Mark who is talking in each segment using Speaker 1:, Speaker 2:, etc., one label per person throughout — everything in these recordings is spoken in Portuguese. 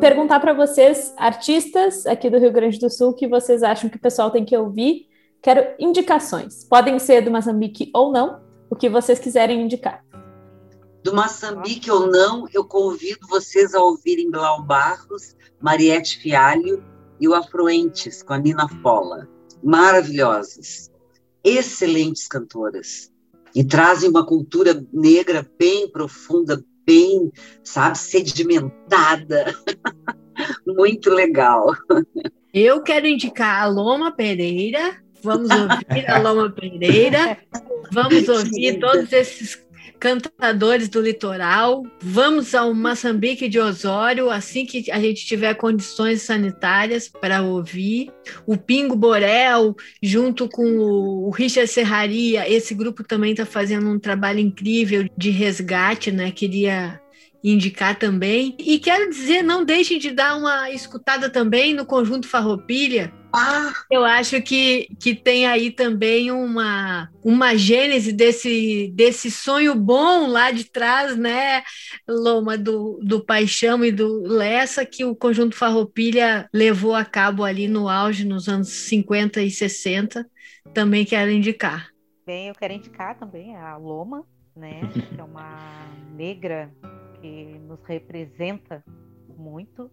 Speaker 1: perguntar para vocês, artistas aqui do Rio Grande do Sul, que vocês acham que o pessoal tem que ouvir. Quero indicações. Podem ser do Moçambique ou não, o que vocês quiserem indicar.
Speaker 2: Do Moçambique ou não, eu convido vocês a ouvirem Blau Barros, Mariette Fialho e o Afluentes, com a Nina Fola. Maravilhosas, excelentes cantoras. E trazem uma cultura negra bem profunda, bem, sabe, sedimentada. Muito legal.
Speaker 3: Eu quero indicar a Loma Pereira. Vamos ouvir a Loma Pereira. Vamos ouvir todos esses cantadores do litoral. Vamos ao Moçambique de Osório assim que a gente tiver condições sanitárias para ouvir. O Pingo Borel, junto com o Richard Serraria, esse grupo também está fazendo um trabalho incrível de resgate, né? Queria indicar também. E quero dizer, não deixem de dar uma escutada também no Conjunto Farroupilha. Ah. Eu acho que, que tem aí também uma, uma gênese desse, desse sonho bom lá de trás, né, Loma, do, do Paixão e do Lessa, que o Conjunto Farroupilha levou a cabo ali no auge, nos anos 50 e 60. Também quero indicar.
Speaker 4: Bem, eu quero indicar também a Loma, né, que é uma negra que nos representa muito.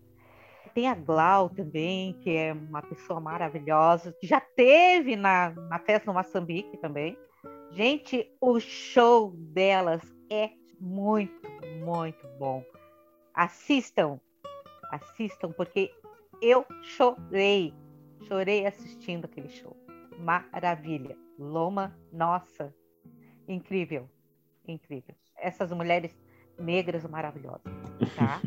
Speaker 4: Tem a Glau também, que é uma pessoa maravilhosa, que já teve na, na festa no Moçambique também. Gente, o show delas é muito, muito bom. Assistam, assistam, porque eu chorei, chorei assistindo aquele show. Maravilha. Loma, nossa, incrível, incrível. Essas mulheres negras maravilhosas, tá?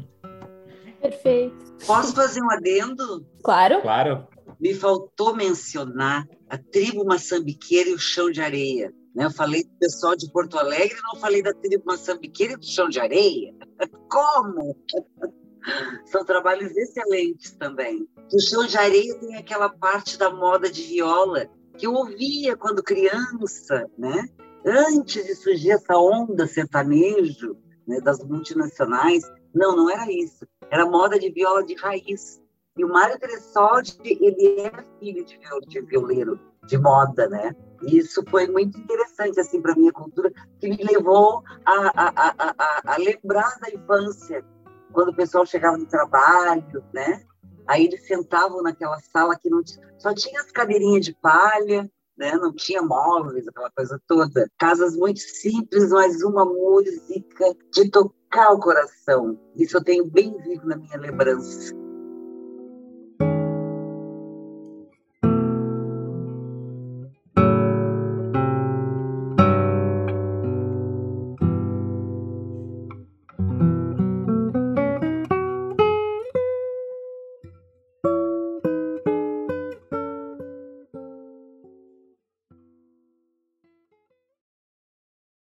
Speaker 1: Perfeito.
Speaker 2: Posso fazer um adendo?
Speaker 1: Claro.
Speaker 5: Claro.
Speaker 2: Me faltou mencionar a tribo maçambiqueira e o chão de areia. Né? Eu falei do pessoal de Porto Alegre, não falei da tribo maçambiqueira e do chão de areia. Como? São trabalhos excelentes também. O chão de areia tem aquela parte da moda de viola que eu ouvia quando criança, né? Antes de surgir essa onda sertanejo, né, das multinacionais. Não, não era isso. Era moda de viola de raiz. E o Mário Tressoldi, ele é filho de, de violeiro de moda, né? E isso foi muito interessante assim para minha cultura, que me levou a, a, a, a, lembrar da infância, quando o pessoal chegava no trabalho, né? Aí eles sentavam naquela sala que não tinha, só tinha as cadeirinhas de palha, né? Não tinha móveis, aquela coisa toda. Casas muito simples, mas uma música de tocar o coração. Isso eu tenho bem vivo na minha lembrança.